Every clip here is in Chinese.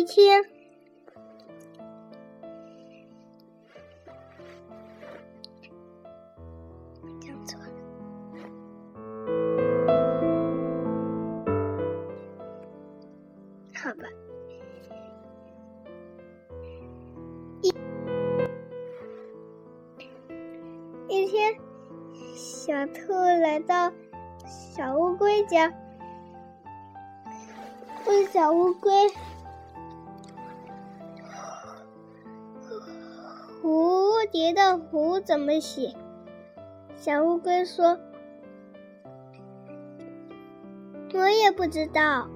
一天，讲错了。好吧。一一天，小兔来到小乌龟家，问小乌龟。蝴蝶的“蝴”怎么写？小乌龟说：“我也不知道。”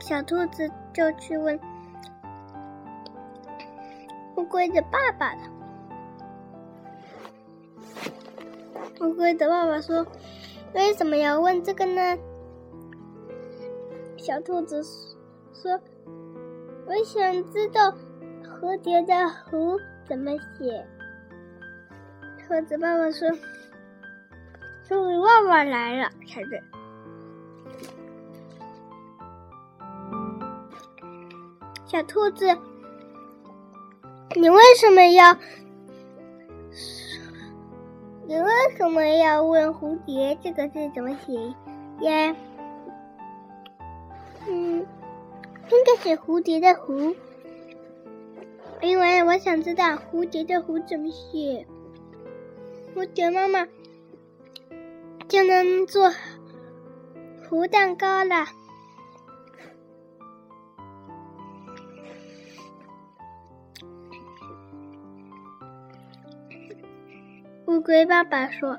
小兔子就去问乌龟的爸爸了。乌龟的爸爸说：“为什么要问这个呢？”小兔子说：“我想知道。”蝴蝶的“蝴”怎么写？兔子爸爸说：“终于旺旺来了才对。”小兔子，你为什么要？你为什么要问“蝴蝶”这个字怎么写呀？嗯，应该是“蝴蝶的“蝴”。因为我想知道蝴蝶的“蝴”怎么写，蝴蝶妈妈就能做蝴蛋糕了。乌龟爸爸说：“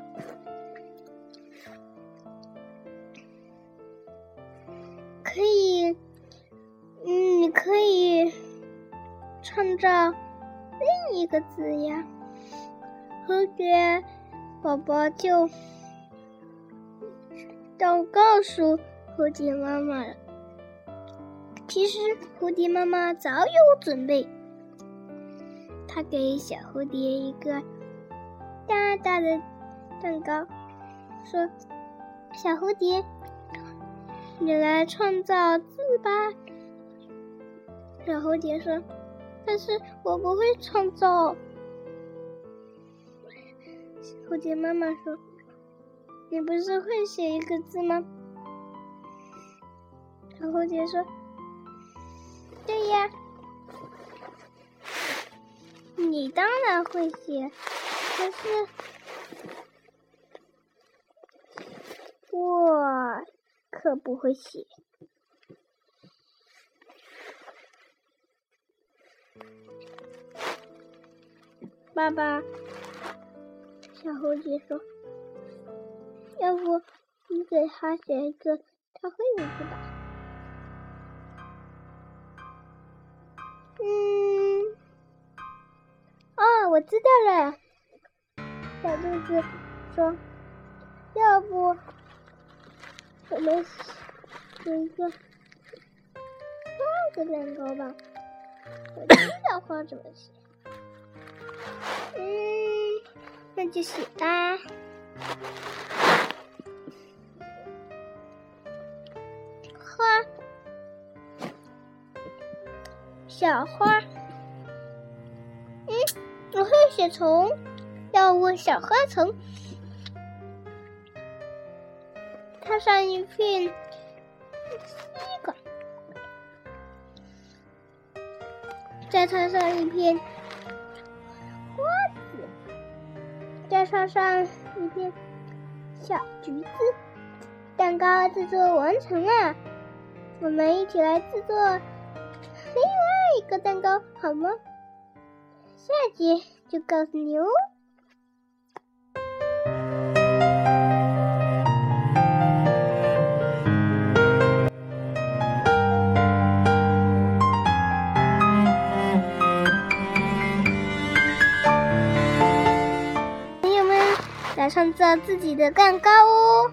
可以，嗯，你可以。”创造另一个字呀，蝴蝶宝宝就都告诉蝴蝶妈妈了。其实蝴蝶妈妈早有准备，她给小蝴蝶一个大大的蛋糕，说：“小蝴蝶，你来创造字吧。”小蝴蝶说。但是我不会创造。蝴蝶妈妈说：“你不是会写一个字吗？”小蝴蝶说：“对呀，你当然会写，可是我可不会写。”爸爸，小猴子说：“要不你给他写一个他会的字吧？”嗯，哦，我知道了。小兔子说：“要不我们写一个花的蛋糕吧？”我知道花怎么写。嗯，那就写吧。花，小花。嗯，我会写虫，要问小花虫。插上一片七个，再插上一片瓜子。再插上一片小橘子，蛋糕制作完成了。我们一起来制作另外一个蛋糕，好吗？下集就告诉你哦。创造自己的蛋糕哦。